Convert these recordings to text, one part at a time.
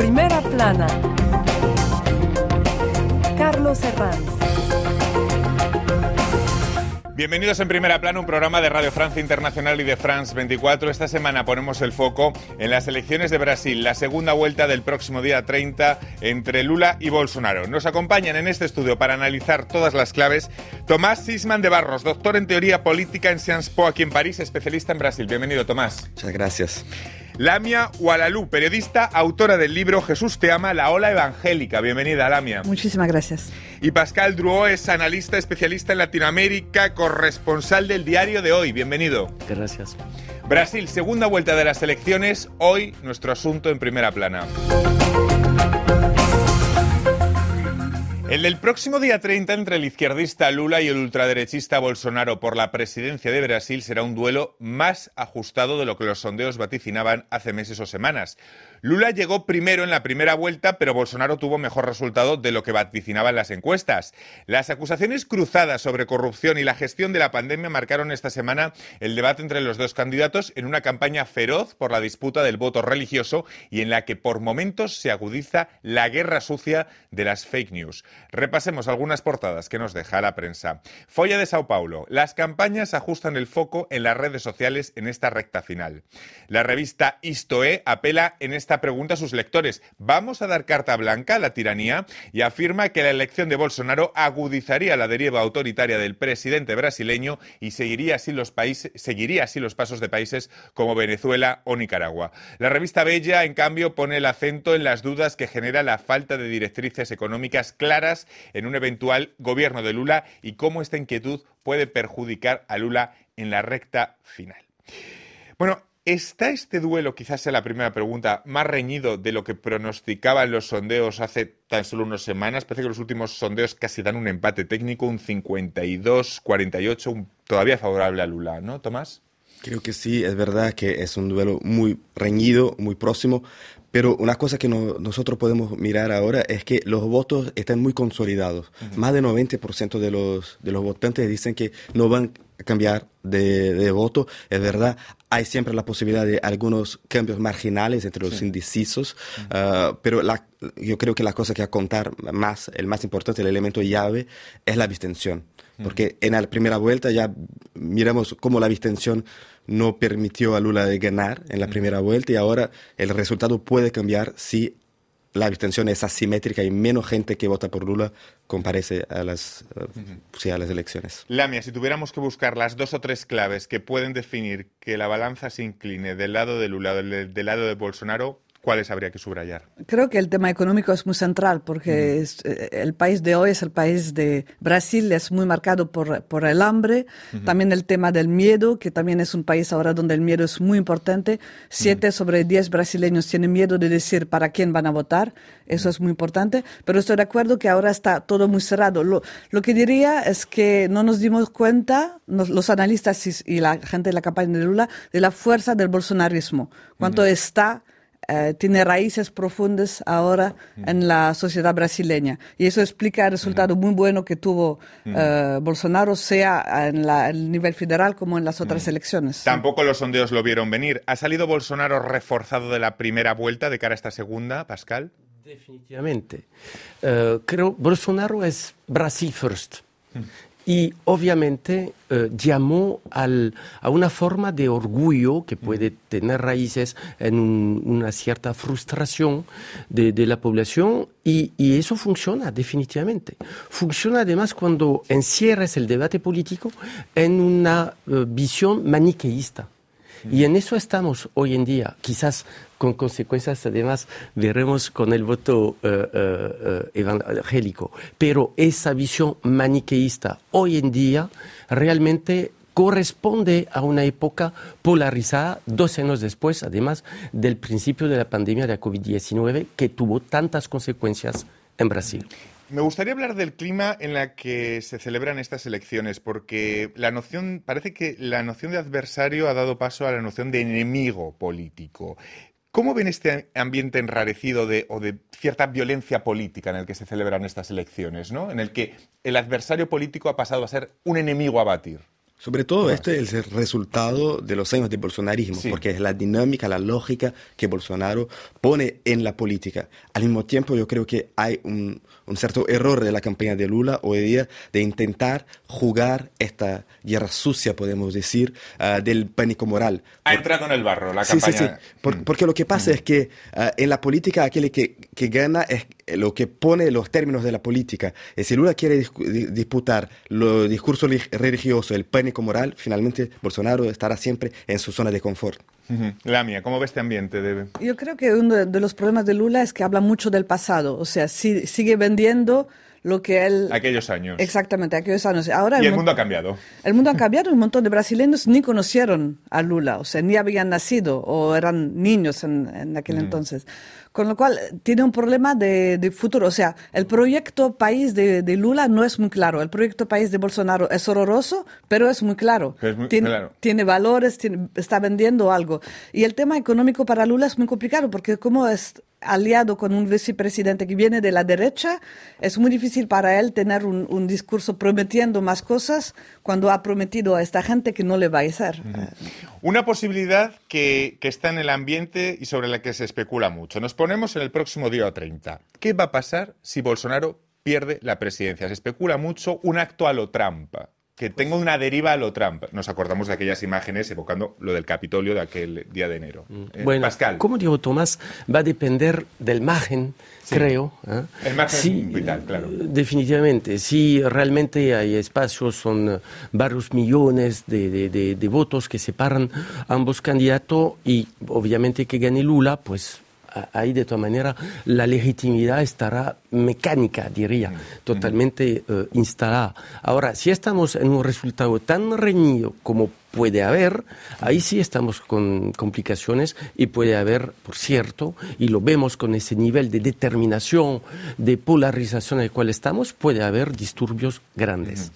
Primera plana. Carlos Herranz. Bienvenidos en Primera Plana, un programa de Radio Francia Internacional y de France 24. Esta semana ponemos el foco en las elecciones de Brasil, la segunda vuelta del próximo día 30 entre Lula y Bolsonaro. Nos acompañan en este estudio para analizar todas las claves Tomás Sisman de Barros, doctor en teoría política en Sciences Po aquí en París, especialista en Brasil. Bienvenido, Tomás. Muchas gracias. Lamia Walalú, periodista, autora del libro Jesús te ama, la ola evangélica. Bienvenida, Lamia. Muchísimas gracias. Y Pascal Druó es analista especialista en Latinoamérica, corresponsal del diario de hoy. Bienvenido. Gracias. Brasil, segunda vuelta de las elecciones. Hoy nuestro asunto en primera plana. El del próximo día 30 entre el izquierdista Lula y el ultraderechista Bolsonaro por la presidencia de Brasil será un duelo más ajustado de lo que los sondeos vaticinaban hace meses o semanas. Lula llegó primero en la primera vuelta, pero Bolsonaro tuvo mejor resultado de lo que vaticinaban las encuestas. Las acusaciones cruzadas sobre corrupción y la gestión de la pandemia marcaron esta semana el debate entre los dos candidatos en una campaña feroz por la disputa del voto religioso y en la que por momentos se agudiza la guerra sucia de las fake news. Repasemos algunas portadas que nos deja la prensa. Folla de Sao Paulo. Las campañas ajustan el foco en las redes sociales en esta recta final. La revista Istoe apela en esta pregunta a sus lectores. ¿Vamos a dar carta blanca a la tiranía? Y afirma que la elección de Bolsonaro agudizaría la deriva autoritaria del presidente brasileño y seguiría así los, países, seguiría así los pasos de países como Venezuela o Nicaragua. La revista Bella, en cambio, pone el acento en las dudas que genera la falta de directrices económicas claras en un eventual gobierno de Lula y cómo esta inquietud puede perjudicar a Lula en la recta final. Bueno, ¿Está este duelo, quizás sea la primera pregunta, más reñido de lo que pronosticaban los sondeos hace tan solo unas semanas? Parece que los últimos sondeos casi dan un empate técnico, un 52-48, todavía favorable a Lula, ¿no, Tomás? Creo que sí, es verdad que es un duelo muy reñido, muy próximo, pero una cosa que nosotros podemos mirar ahora es que los votos están muy consolidados. Más del 90% de los, de los votantes dicen que no van a cambiar de, voto. Es verdad, hay siempre la posibilidad de algunos cambios marginales entre los indecisos, ah, pero la, yo creo que la cosa que a contar más, el más importante, el elemento llave, es la abstención. Porque en la primera vuelta ya miramos cómo la abstención no permitió a Lula de ganar en la primera vuelta y ahora el resultado puede cambiar si la abstención es asimétrica y menos gente que vota por Lula comparece a las, uh a las elecciones. Lamia, si tuviéramos que buscar las dos o tres claves que pueden definir que la balanza se incline del lado de Lula, del, del lado de Bolsonaro, ¿Cuáles habría que subrayar? Creo que el tema económico es muy central porque eh, el país de hoy es el país de Brasil, es muy marcado por, por el hambre, también el tema del miedo, que también es un país ahora donde el miedo es muy importante. Siete sobre diez brasileños tienen miedo de decir para quién van a votar, eso es muy importante, pero estoy de acuerdo que ahora está todo muy cerrado. Lo, lo que diría es que no nos dimos cuenta, los analistas y, la gente de la campaña de Lula, de la fuerza del bolsonarismo, cuánto está eh, tiene raíces profundas ahora en la sociedad brasileña. Y eso explica el resultado muy bueno que tuvo eh, Bolsonaro, sea en el nivel federal como en las otras elecciones. Tampoco los sondeos lo vieron venir. ¿Ha salido Bolsonaro reforzado de la primera vuelta de cara a esta segunda, Pascal? Definitivamente. Uh, creo Bolsonaro es Brasil first y obviamente eh, llamó al, a una forma de orgullo que puede tener raíces en una cierta frustración de, de la población y, y, eso funciona definitivamente. Funciona además cuando encierras el debate político en una eh, visión maniqueísta. Y en eso estamos hoy en día, quizás con consecuencias además veremos con el voto eh, eh, eh, evangélico. Pero esa visión maniqueísta hoy en día realmente corresponde a una época polarizada, dos años después, además del principio de la pandemia de la COVID-19, que tuvo tantas consecuencias en Brasil. Me gustaría hablar del clima en la que se celebran estas elecciones, porque la noción, parece que la noción de adversario ha dado paso a la noción de enemigo político. ¿Cómo ven este ambiente enrarecido o de cierta violencia política en el que se celebran estas elecciones, ¿no? en el que el adversario político ha pasado a ser un enemigo a batir? Sobre todo esto es el resultado de los años de bolsonarismo, porque es la dinámica, la lógica que Bolsonaro pone en la política. Al mismo tiempo yo creo que hay un, cierto error de la campaña de Lula hoy día de intentar jugar esta guerra sucia, podemos decir, ah, del pánico moral. Ha entrado en el barro la campaña. Sí, sí, sí. Mm. porque lo que pasa mm. es que ah, en la política aquel que, que gana es lo que pone los términos de la política. Y si Lula quiere disputar los discursos religiosos, el pánico moral, finalmente Bolsonaro estará siempre en su zona de confort. La mía, ¿cómo ve este ambiente? Yo creo que uno de los problemas de Lula es que habla mucho del pasado, o sea, sigue vendiendo lo que él... Aquellos años. Exactamente, aquellos años. Ahora y el, mundo ha cambiado. El mundo ha cambiado, un montón de brasileños ni conocieron a Lula, o sea, ni habían nacido o eran niños en, aquel entonces. Con lo cual, tiene un problema de, futuro. O sea, el proyecto país de, Lula no es muy claro. El proyecto país de Bolsonaro es horroroso, pero es muy claro. tiene, valores, está vendiendo algo. Y el tema económico para Lula es muy complicado, porque como es aliado con un vicepresidente que viene de la derecha, es muy difícil para él tener un, discurso prometiendo más cosas cuando ha prometido a esta gente que no le va a hacer. Una posibilidad que, que, está en el ambiente y sobre la que se especula mucho. Nos ponemos en el próximo día 30. ¿Qué va a pasar si Bolsonaro pierde la presidencia? Se especula mucho un acto a lo trampa que tenga una deriva a lo Trump. Nos acordamos de aquellas imágenes evocando lo del Capitolio de aquel día de enero. Mm. Eh, bueno, Pascal. como digo Tomás, va a depender del margen, creo. ¿eh? El margen vital, claro. Definitivamente. Si realmente hay espacios, son varios millones de, de votos que separan ambos candidatos y obviamente que gane Lula, pues ahí de todas maneras la legitimidad estará mecánica, diría, totalmente eh, instalada. Ahora, si estamos en un resultado tan reñido como puede haber, ahí sí estamos con complicaciones y puede haber, por cierto, y lo vemos con ese nivel de determinación, de polarización en el cual estamos, puede haber disturbios grandes.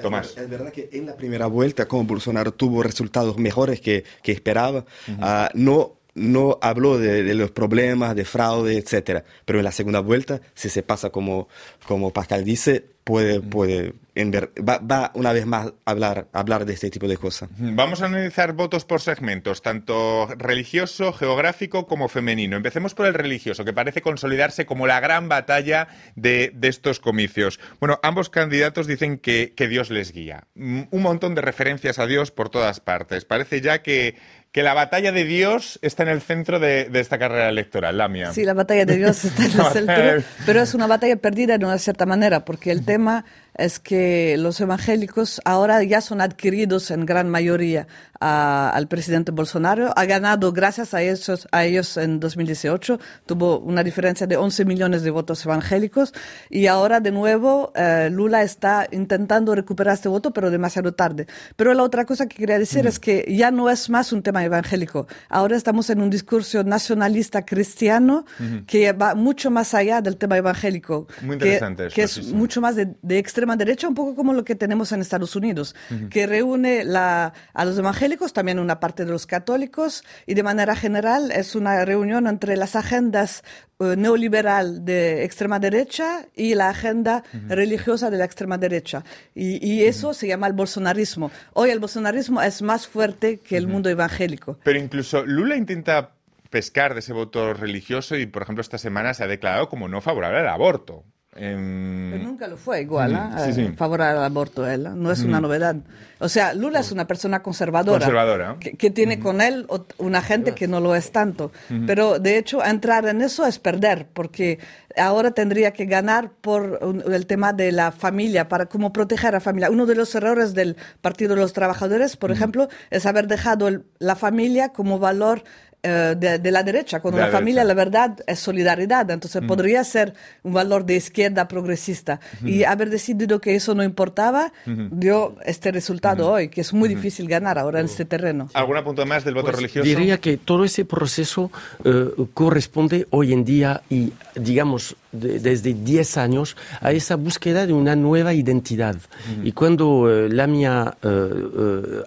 Tomás. Es verdad que en la primera vuelta, como Bolsonaro tuvo resultados mejores que, que esperaba, ah, no no habló de, los problemas de fraude, etcétera. Pero en la segunda vuelta, si se pasa como, como Pascal dice, puede, puede va, va, una vez más a hablar, hablar de este tipo de cosas. Vamos a analizar votos por segmentos, tanto religioso, geográfico como femenino. Empecemos por el religioso, que parece consolidarse como la gran batalla de, de estos comicios. Bueno, ambos candidatos dicen que, que Dios les guía. Un montón de referencias a Dios por todas partes. Parece ya que que la batalla de Dios está en el centro de, esta carrera electoral, la mía. Sí, la batalla de Dios está en el centro, pero es una batalla perdida de una cierta manera, porque el tema es que los evangélicos ahora ya son adquiridos en gran mayoría al presidente Bolsonaro. Ha ganado gracias a ellos, a ellos en 2018. Tuvo una diferencia de 11 millones de votos evangélicos. Y ahora de nuevo eh, Lula está intentando recuperar este voto, pero demasiado tarde. Pero la otra cosa que quería decir es que ya no es más un tema evangélico. Ahora estamos en un discurso nacionalista cristiano que va mucho más allá del tema evangélico. Muy interesante. Que, es mucho más de, de extrema derecha, un poco como lo que tenemos en Estados Unidos, que reúne la, a los evangélicos, también una parte de los católicos, y de manera general es una reunión entre las agendas eh, neoliberal de extrema derecha y la agenda religiosa de la extrema derecha. Y, eso se llama el bolsonarismo. Hoy el bolsonarismo es más fuerte que el mundo evangélico. Pero incluso Lula intenta pescar de ese voto religioso y, por ejemplo, esta semana se ha declarado como no favorable al aborto. Pero nunca lo fue igual, ¿eh? Favorable al aborto, él. No es una novedad. O sea, Lula es una persona conservadora. Conservadora. Que, tiene con él una gente que no lo es tanto. Pero de hecho, entrar en eso es perder, porque ahora tendría que ganar por el tema de la familia, para cómo proteger a la familia. Uno de los errores del Partido de los Trabajadores, por ejemplo, es haber dejado la familia como valor eh, de, la derecha, cuando la, familia, la verdad, es solidaridad. Entonces podría ser un valor de izquierda progresista. Y haber decidido que eso no importaba, dio este resultado hoy, que es muy difícil ganar ahora en este terreno. ¿Algún punto más del voto pues religioso? Diría que todo ese proceso eh, corresponde hoy en día y, digamos, desde 10 años a esa búsqueda de una nueva identidad. Y cuando eh, la mía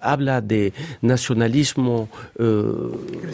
habla de nacionalismo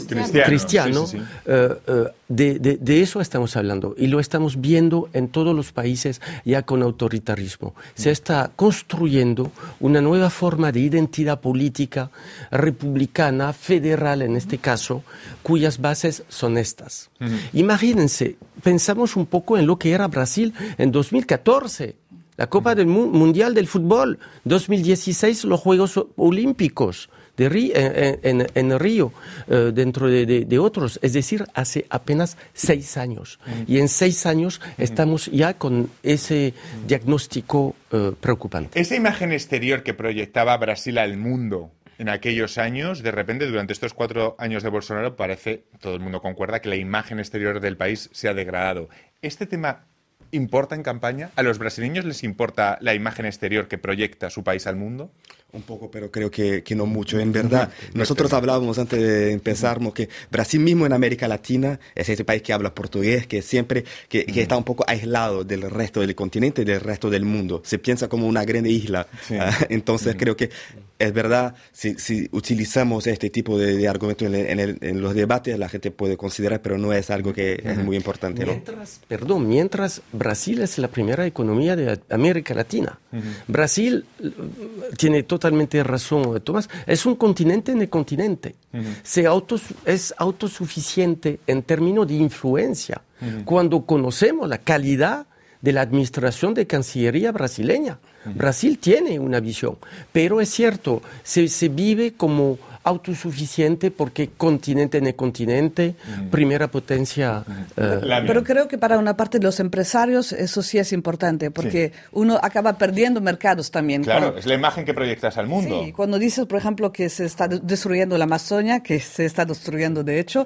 cristiano, cristiano eh, eh, de, de, eso estamos hablando y lo estamos viendo en todos los países ya con autoritarismo. Se está construyendo una nueva forma de identidad política republicana, federal en este caso, cuyas bases son estas. Imagínense, pensamos un poco en lo que era Brasil en 2014. La Copa del Mundial del Fútbol, 2016 los Juegos Olímpicos, de en, en, Río, eh, dentro de, otros, es decir, hace apenas seis años. Y en seis años estamos ya con ese diagnóstico eh, preocupante. Esa imagen exterior que proyectaba Brasil al mundo en aquellos años, de repente, durante estos cuatro años de Bolsonaro, parece, todo el mundo concuerda, que la imagen exterior del país se ha degradado. ¿Este tema importa en campaña? ¿A los brasileños les importa la imagen exterior que proyecta su país al mundo? Un poco, pero creo que, que, no mucho. En verdad, nosotros hablábamos antes de empezar que Brasil mismo en América Latina es ese país que habla portugués, que siempre, que, que está un poco aislado del resto del continente y del resto del mundo. Se piensa como una gran isla. Ah, entonces creo que es verdad, si, si, utilizamos este tipo de, argumentos en, en, los debates, la gente puede considerar, pero no es algo que es muy importante. Mientras, Perdón, mientras Brasil es la primera economía de América Latina, Brasil eh, tiene totalmente razón, Tomás, es un continente en el continente. Se autos, es autosuficiente en términos de influencia. Cuando conocemos la calidad de la administración de Cancillería brasileña. Brasil tiene una visión, pero es cierto, se, se vive como autosuficiente porque continente en el continente, primera potencia. Eh, pero creo que para una parte de los empresarios eso sí es importante porque uno acaba perdiendo mercados también. Claro, es la imagen que proyectas al mundo. Sí, cuando dices, por ejemplo, que se está destruyendo la Amazonia, que se está destruyendo de hecho,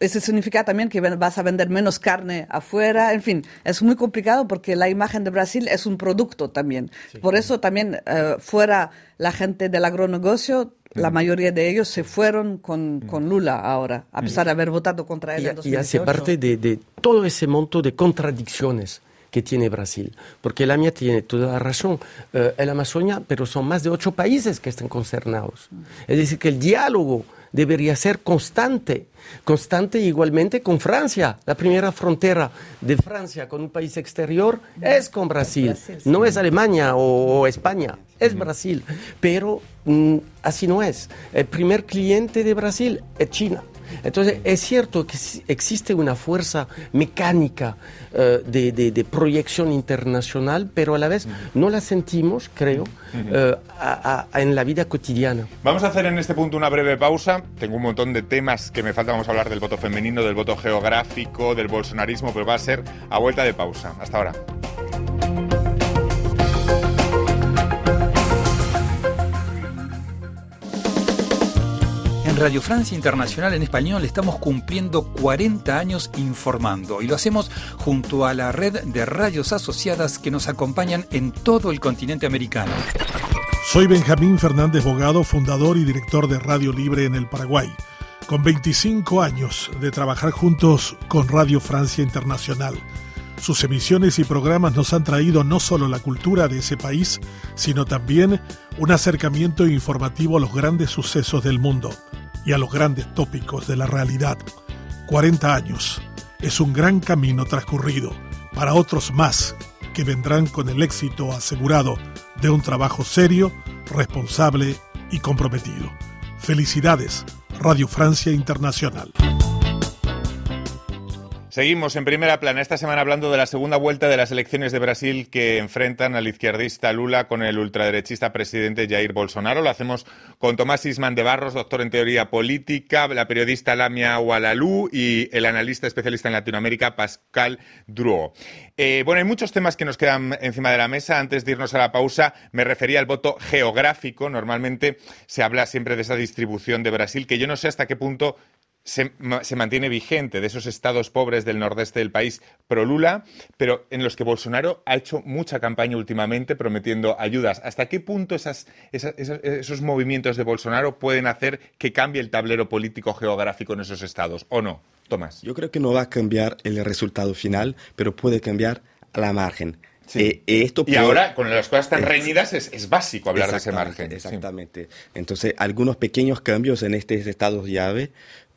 eso significa también que vas a vender menos carne afuera, en fin, es muy complicado porque la imagen de Brasil es un producto también. Por eso también eh, fuera la gente del agronegocio, la mayoría de ellos se fueron con, con Lula ahora, a pesar de haber votado contra él y, en 2018. Y hace parte de, de todo ese monto de contradicciones que tiene Brasil. Porque la mía tiene toda la razón. Eh, el Amazonia, pero son más de ocho países que están concernados. Es decir, que el diálogo debería ser constante, constante igualmente con Francia. La primera frontera de Francia con un país exterior es con Brasil, no es Alemania o, España, es Brasil. Pero mm, así no es. El primer cliente de Brasil es China. Entonces, es cierto que existe una fuerza mecánica eh, de, proyección internacional, pero a la vez no la sentimos, creo, eh, en la vida cotidiana. Vamos a hacer en este punto una breve pausa. Tengo un montón de temas que me falta. Vamos a hablar del voto femenino, del voto geográfico, del bolsonarismo, pero va a ser a vuelta de pausa. Hasta ahora. Radio Francia Internacional en Español estamos cumpliendo 40 años informando y lo hacemos junto a la red de radios asociadas que nos acompañan en todo el continente americano. Soy Benjamín Fernández Bogado, fundador y director de Radio Libre en el Paraguay. Con 25 años de trabajar juntos con Radio Francia Internacional. Sus emisiones y programas nos han traído no solo la cultura de ese país, sino también un acercamiento informativo a los grandes sucesos del mundo y a los grandes tópicos de la realidad. 40 años es un gran camino transcurrido para otros más que vendrán con el éxito asegurado de un trabajo serio, responsable y comprometido. Felicidades, Radio Francia Internacional. Seguimos en primera plana esta semana hablando de la segunda vuelta de las elecciones de Brasil que enfrentan al izquierdista Lula con el ultraderechista presidente Jair Bolsonaro. Lo hacemos con Tomás Isman de Barros, doctor en teoría política, la periodista Lamia Walalú y el analista especialista en Latinoamérica Pascal Druo. Eh, bueno, hay muchos temas que nos quedan encima de la mesa. Antes de irnos a la pausa, me refería al voto geográfico. Normalmente se habla siempre de esa distribución de Brasil, que yo no sé hasta qué punto se, mantiene vigente de esos estados pobres del nordeste del país pro Lula, pero en los que Bolsonaro ha hecho mucha campaña últimamente prometiendo ayudas. ¿Hasta qué punto esas, esos movimientos de Bolsonaro pueden hacer que cambie el tablero político geográfico en esos estados o no? Tomás. Yo creo que no va a cambiar el resultado final, pero puede cambiar la margen. Eh, esto y ahora, con las cosas tan reñidas, es, básico hablar de ese margen. Exactamente. Entonces, algunos pequeños cambios en estos estados llave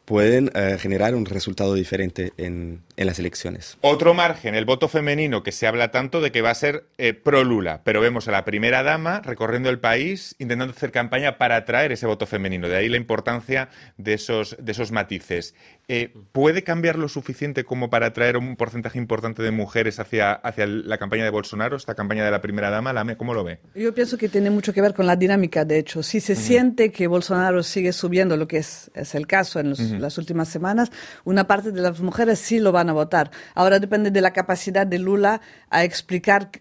pueden eh, generar un resultado diferente en, en, las elecciones. Otro margen, el voto femenino, que se habla tanto de que va a ser eh, pro Lula, pero vemos a la primera dama recorriendo el país intentando hacer campaña para atraer ese voto femenino. De ahí la importancia de esos, de esos matices. Eh, ¿Puede cambiar lo suficiente como para atraer un porcentaje importante de mujeres hacia, hacia la campaña de Bolsonaro, esta campaña de la primera dama? ¿Cómo lo ve? Yo pienso que tiene mucho que ver con la dinámica, de hecho. Si se siente que Bolsonaro sigue subiendo, lo que es, es el caso en las últimas semanas, una parte de las mujeres sí lo van a votar. Ahora depende de la capacidad de Lula a explicar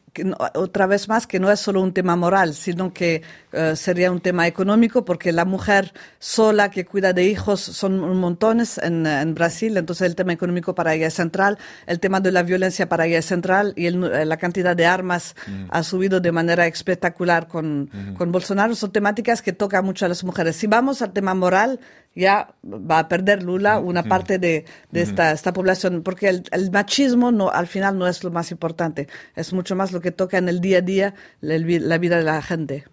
otra vez más que no es solo un tema moral, sino que eh, sería un tema económico, porque la mujer sola que cuida de hijos son montones en, en, Brasil, entonces el tema económico para ella es central, el tema de la violencia para ella es central y la cantidad de armas mm. ha subido de manera espectacular con, con Bolsonaro. Son temáticas que tocan mucho a las mujeres. Si vamos al tema moral, ya va a perder Lula una parte de, de esta, esta, población, porque el, el, machismo no, al final no es lo más importante, es mucho más lo que toca en el día a día la, la vida de la gente.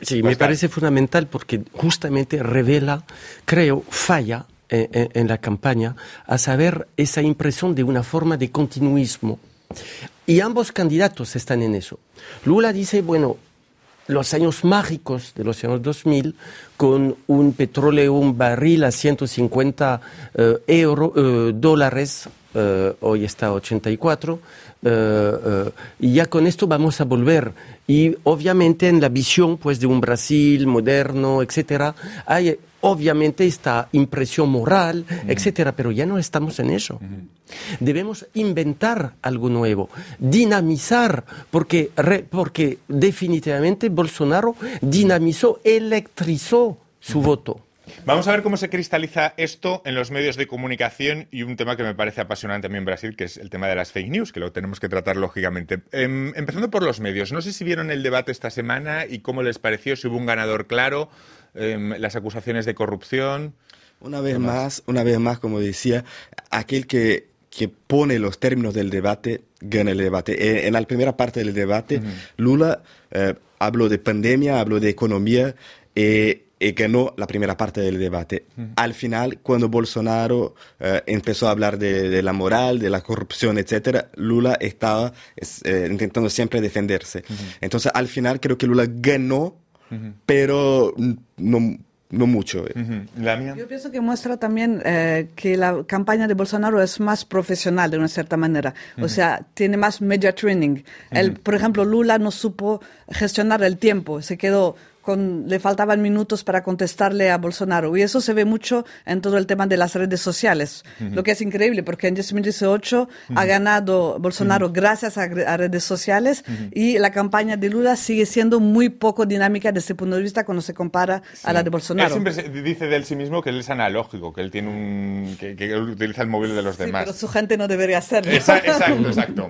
Sí, me parece fundamental porque justamente revela, creo, falla en, en, en, la campaña a saber esa impresión de una forma de continuismo. Y ambos candidatos están en eso. Lula dice, bueno, los años mágicos de los años 2000 con un petróleo, un barril a 150 uh, euro, uh, dólares, uh, hoy está a 84, y ya con esto vamos a volver. Y obviamente en la visión pues, de un Brasil moderno, etcétera, hay obviamente esta impresión moral, etcétera, pero ya no estamos en eso. Debemos inventar algo nuevo, dinamizar, porque, porque definitivamente Bolsonaro dinamizó, electrizó su voto. Vamos a ver cómo se cristaliza esto en los medios de comunicación y un tema que me parece apasionante también en Brasil, que es el tema de las fake news, que lo tenemos que tratar lógicamente. Eh, empezando por los medios, no sé si vieron el debate esta semana y cómo les pareció, si hubo un ganador claro, eh, las acusaciones de corrupción. Una vez más, una vez más, como decía, aquel que que pone los términos del debate gana el debate. En la primera parte del debate, uh -huh. Lula eh, habló de pandemia, habló de economía eh, y ganó la primera parte del debate. Al final, cuando Bolsonaro eh, empezó a hablar de, de, la moral, de la corrupción, etcétera, Lula estaba eh, intentando siempre defenderse. Uh -huh. Entonces, al final, creo que Lula ganó, pero no no mucho. Uh -huh. Yo pienso que muestra también eh, que la campaña de Bolsonaro es más profesional de una cierta manera. O sea, tiene más media training. Él, por ejemplo, Lula no supo gestionar el tiempo. Se quedó con, le faltaban minutos para contestarle a Bolsonaro. Y eso se ve mucho en todo el tema de las redes sociales, uh -huh. lo que es increíble porque en 2018 uh -huh. ha ganado Bolsonaro uh -huh. gracias a, a, redes sociales y la campaña de Lula sigue siendo muy poco dinámica desde ese punto de vista cuando se compara sí. a la de Bolsonaro. Él siempre dice de él sí mismo que él es analógico, que él tiene un que, que él utiliza el móvil de los sí, demás. Pero su gente no debería hacerlo. Exacto, exacto.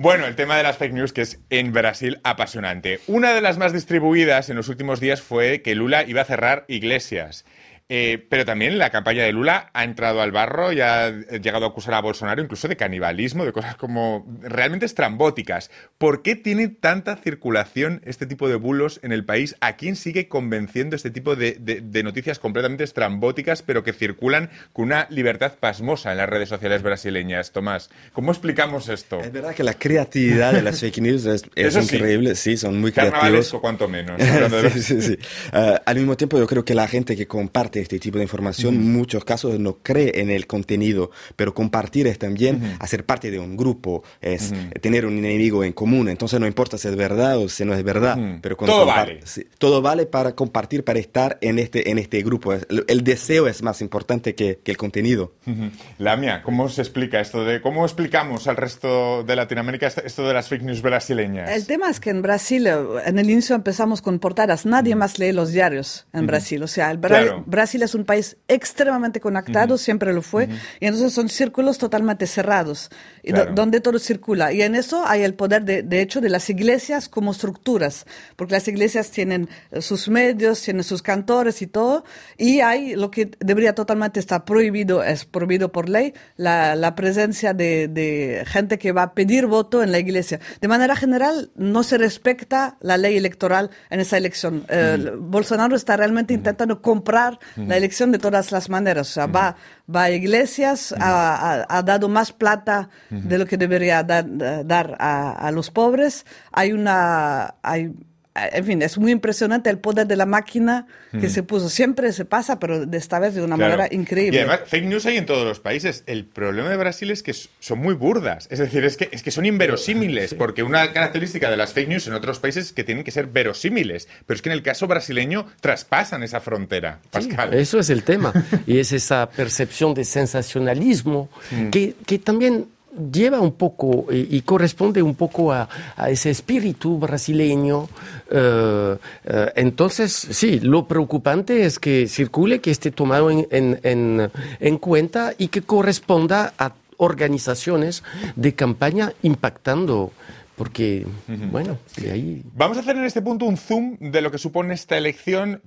Bueno, el tema de las fake news que es en Brasil apasionante. Una de las más distribuidas en los últimos días fue que Lula iba a cerrar iglesias. Eh, pero también la campaña de Lula ha entrado al barro y ha llegado a acusar a Bolsonaro incluso de canibalismo, de cosas como realmente estrambóticas. ¿Por qué tiene tanta circulación este tipo de bulos en el país? ¿A quién sigue convenciendo este tipo de, de, de noticias completamente estrambóticas, pero que circulan con una libertad pasmosa en las redes sociales brasileñas? Tomás, ¿cómo explicamos esto? Es verdad que la creatividad de las fake news es, es increíble, sí. sí. son muy creativos. cuanto menos. sí, sí, sí. Uh, al mismo tiempo, yo creo que la gente que comparte este tipo de información, uh -huh. muchos casos no cree en el contenido, pero compartir es también uh -huh. hacer parte de un grupo, es uh -huh. tener un enemigo en común. Entonces no importa si es verdad o si no es verdad, pero todo vale. Sí, todo vale para compartir, para estar en este, en este grupo. El, el deseo es más importante que, que el contenido. Lamia, ¿cómo se explica esto de cómo explicamos al resto de Latinoamérica esto de las fake news brasileñas? El tema es que en Brasil, en el inicio empezamos con portadas, nadie más lee los diarios en Brasil. O sea, el Bra claro. Brasil es un país extremadamente conectado, uh -huh. siempre lo fue, uh -huh. y entonces son círculos totalmente cerrados, claro. donde todo circula. Y en eso hay el poder, de, de, hecho, de las iglesias como estructuras, porque las iglesias tienen eh, sus medios, tienen sus cantores y todo, y hay lo que debería totalmente estar prohibido, es prohibido por ley, la, la presencia de, de, gente que va a pedir voto en la iglesia. De manera general, no se respecta la ley electoral en esa elección. Uh -huh. eh, Bolsonaro está realmente intentando comprar la elección de todas las maneras. O sea, va, va a iglesias, ha, ha- ha dado más plata de lo que debería dar, dar a, a los pobres. Hay una, hay, en fin, es muy impresionante el poder de la máquina que se puso. Siempre se pasa, pero de esta vez de una Claro. manera increíble. Y además, fake news hay en todos los países. El problema de Brasil es que son muy burdas. Es decir, es que, es que son inverosímiles. Porque una característica de las fake news en otros países es que tienen que ser verosímiles. Pero es que en el caso brasileño traspasan esa frontera, Pascal. Eso es el tema. y es esa percepción de sensacionalismo que, que también lleva un poco y, y corresponde un poco a, a ese espíritu brasileño. Eh, eh, entonces, sí, lo preocupante es que circule, que esté tomado en, en- en- en cuenta y que corresponda a organizaciones de campaña impactando. Porque, bueno, de ahí Vamos a hacer en este punto un zoom de lo que supone esta elección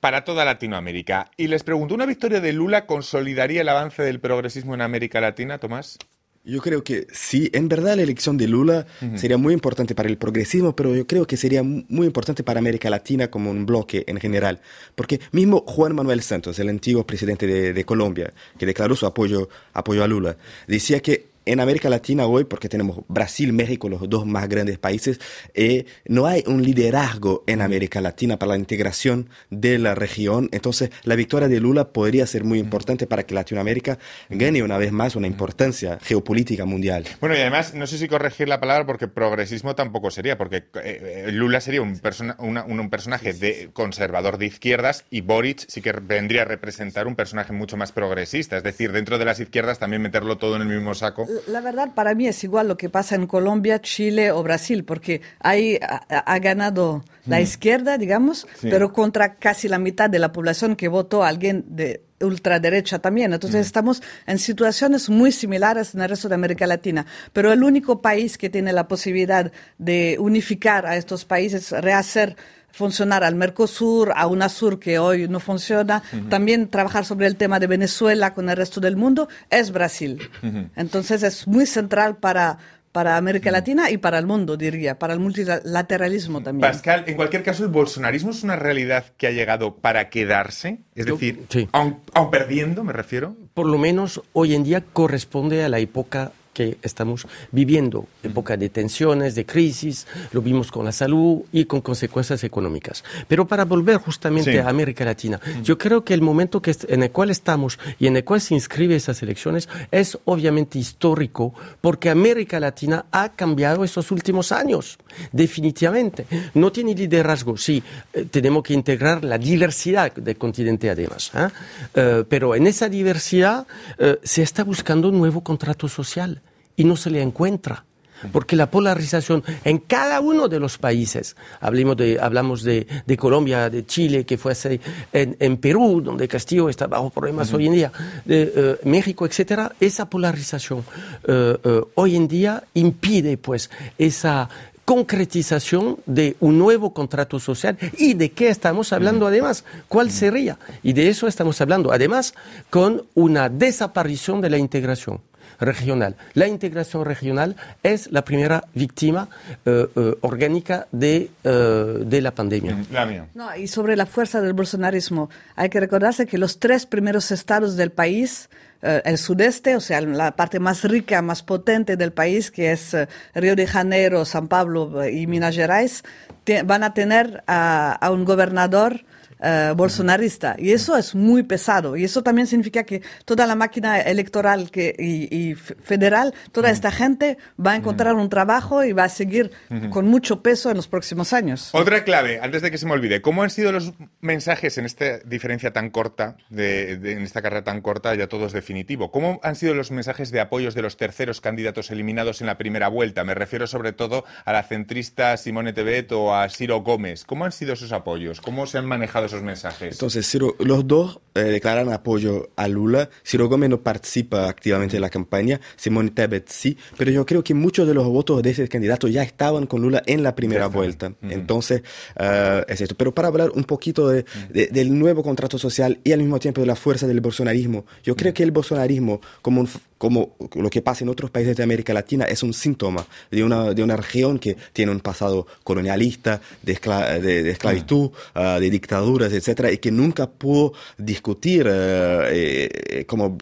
para toda Latinoamérica. Y les pregunto, ¿una victoria de Lula consolidaría el avance del progresismo en América Latina, Tomás? Yo creo que sí, en verdad la elección de Lula sería muy importante para el progresismo, pero yo creo que sería mu- muy importante para América Latina como un bloque en general. Porque mismo Juan Manuel Santos, el antiguo presidente de, de Colombia, que declaró su apoyo, apoyo a Lula, decía que en América Latina hoy, porque tenemos Brasil, México, los dos más grandes países, eh, no hay un liderazgo en América Latina para la integración de la región. Entonces, la victoria de Lula podría ser muy importante para que Latinoamérica gane una vez más una importancia geopolítica mundial. Bueno, y además, no sé si corregir la palabra porque progresismo tampoco sería, porque eh, eh, Lula sería un, persona- una- un, un personaje de conservador de izquierdas y Boric sí que vendría a representar un personaje mucho más progresista. Es decir, dentro de las izquierdas también meterlo todo en el mismo saco. La verdad, para mí es igual lo que pasa en Colombia, Chile o Brasil, porque ahí ha, ha ganado la izquierda, digamos, Sí. pero contra casi la mitad de la población que votó a alguien de ultraderecha también. Entonces estamos en situaciones muy similares en el resto de América Latina. Pero el único país que tiene la posibilidad de unificar a estos países, rehacer funcionar al Mercosur, a UNASUR que hoy no funciona, también trabajar sobre el tema de Venezuela con el resto del mundo, es Brasil. Entonces es muy central para, para América Latina y para el mundo, diría, para el multilateralismo también. Pascal, en cualquier caso, el bolsonarismo es una realidad que ha llegado para quedarse. Es Yo- decir, sí. aun, aun perdiendo, me refiero. por lo menos hoy en día corresponde a la época que estamos viviendo, época de tensiones, de crisis, lo vimos con la salud y con consecuencias económicas. Pero para volver justamente Sí. a América Latina, yo creo que el momento que en el cual estamos y en el cual se inscribe esas elecciones es obviamente histórico porque América Latina ha cambiado estos últimos años, definitivamente. No tiene liderazgo, sí, eh, tenemos que integrar la diversidad del continente además, ¿ah? Eh, pero en esa diversidad eh, se está buscando un nuevo contrato social y no se le encuentra. Porque la polarización en cada uno de los países, hablemos de, hablamos de, de Colombia, de Chile, que fue así, en, en Perú, donde Castillo está bajo problemas hoy en día, de eh, México, etcétera, esa polarización eh, eh, hoy en día impide pues esa concretización de un nuevo contrato social. Y de qué estamos hablando además, cuál sería. Y de eso estamos hablando, además, con una desaparición de la integración regional. La integración regional es la primera víctima eh, eh, orgánica de, eh, de la pandemia. La mía. No, y sobre la fuerza del bolsonarismo, hay que recordarse que los tres primeros estados del país, eh, el sudeste, o sea, la parte más rica, más potente del país, que es eh, Río de Janeiro, San Pablo y Minas Gerais, te- van a tener a, a un gobernador eh, bolsonarista. Y eso es muy pesado. Y eso también significa que toda la máquina electoral que, y, federal, toda esta gente va a encontrar un trabajo y va a seguir con mucho peso en los próximos años. Otra clave, antes de que se me olvide, ¿cómo han sido los mensajes en esta diferencia tan corta, de, de- en esta carrera tan corta, ya todo es definitivo? ¿Cómo han sido los mensajes de apoyos de los terceros candidatos eliminados en la primera vuelta? Me refiero sobre todo a la centrista Simone Tebet o a Ciro Gómez. ¿Cómo han sido esos apoyos? ¿Cómo se han manejado esos mensajes? Entonces, Ciro- los dos eh, declaran apoyo a Lula. Ciro Gómez no participa activamente en la campaña, Simone Tebet sí, pero yo creo que muchos de los votos de ese candidato ya estaban con Lula en la primera estaban. vuelta. Entonces, eh, es esto. Pero para hablar un poquito de- de- del nuevo contrato social y al mismo tiempo de la fuerza del bolsonarismo, yo creo que el bolsonarismo, como, un como lo que pasa en otros países de América Latina, es un síntoma de una, de una región que tiene un pasado colonialista, de, de- de esclavitud, ah, de dictadura. Dictaduras, etcétera, y que nunca pudo discutir eh, eh, como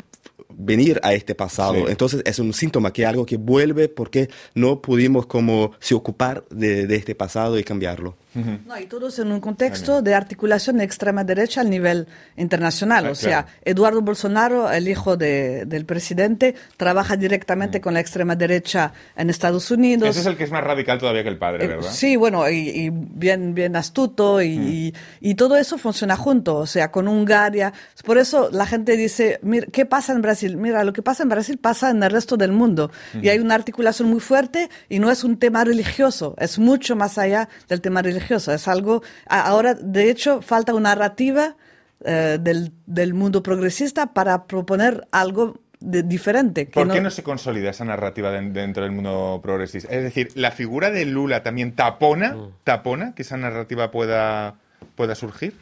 venir a este pasado. Entonces es un síntoma que algo que vuelve porque no pudimos como se ocupar de, de este pasado y cambiarlo. No, y todos en un contexto de articulación de extrema derecha al nivel internacional. Ah, o sea, Eduardo Bolsonaro, el hijo de, del presidente, trabaja directamente con la extrema derecha en Estados Unidos. Ese es el que es más radical todavía que el padre, Eh, ¿verdad? Sí, bueno, y, y bien, bien astuto y, y- y todo eso funciona junto, o sea, con Hungaria. Por eso la gente dice, mira, ¿qué pasa en Brasil? Mira, lo que pasa en Brasil pasa en el resto del mundo. Y hay una articulación muy fuerte y no es un tema religioso, es mucho más allá del tema religioso. Es algo, ahora, de hecho, falta una narrativa eh, del, del mundo progresista para proponer algo de- diferente. que ¿Por qué no se consolida esa narrativa den- dentro del mundo progresista? Es decir, ¿la figura de Lula también tapona, tapona que esa narrativa pueda, pueda surgir?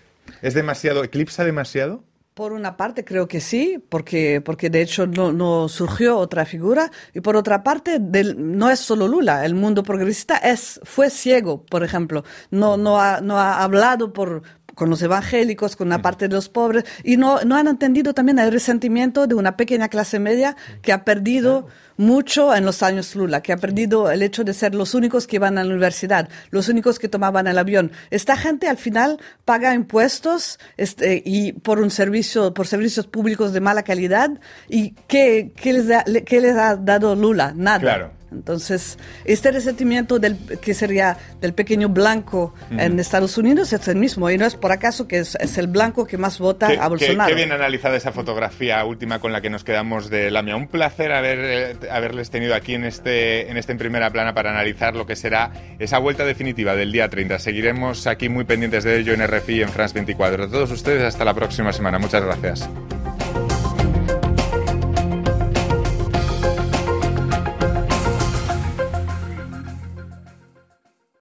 ¿Es demasiado, eclipsa demasiado? Por una parte creo que sí, porque, porque de hecho no, no surgió otra figura, y por otra parte del- no es solo Lula, el mundo progresista es, fue ciego, por ejemplo, no, no, ha, no ha hablado por, con los evangélicos, con una parte de los pobres, y no, no han entendido también el resentimiento de una pequeña clase media que ha perdido mucho en los años Lula, que ha perdido el hecho de ser los únicos que iban a la universidad, los únicos que tomaban el avión. Esta gente al final paga impuestos este, y por un servicio, por servicios públicos de mala calidad. ¿Y qué, qué les, da- qué les ha dado Lula? Nada. Claro. Entonces, este resentimiento del, que sería del pequeño blanco en Estados Unidos es el mismo. Y no es por acaso que es, es el blanco que más vota Qué, a qué- Bolsonaro. qué bien analizada esa fotografía última con la que nos quedamos de Lamia. Un placer haber, eh, haberles tenido aquí en este, en este en primera plana para analizar lo que será esa vuelta definitiva del día 30. Seguiremos aquí muy pendientes de ello en RFI y en France 24. A todos ustedes, hasta la próxima semana. Muchas gracias.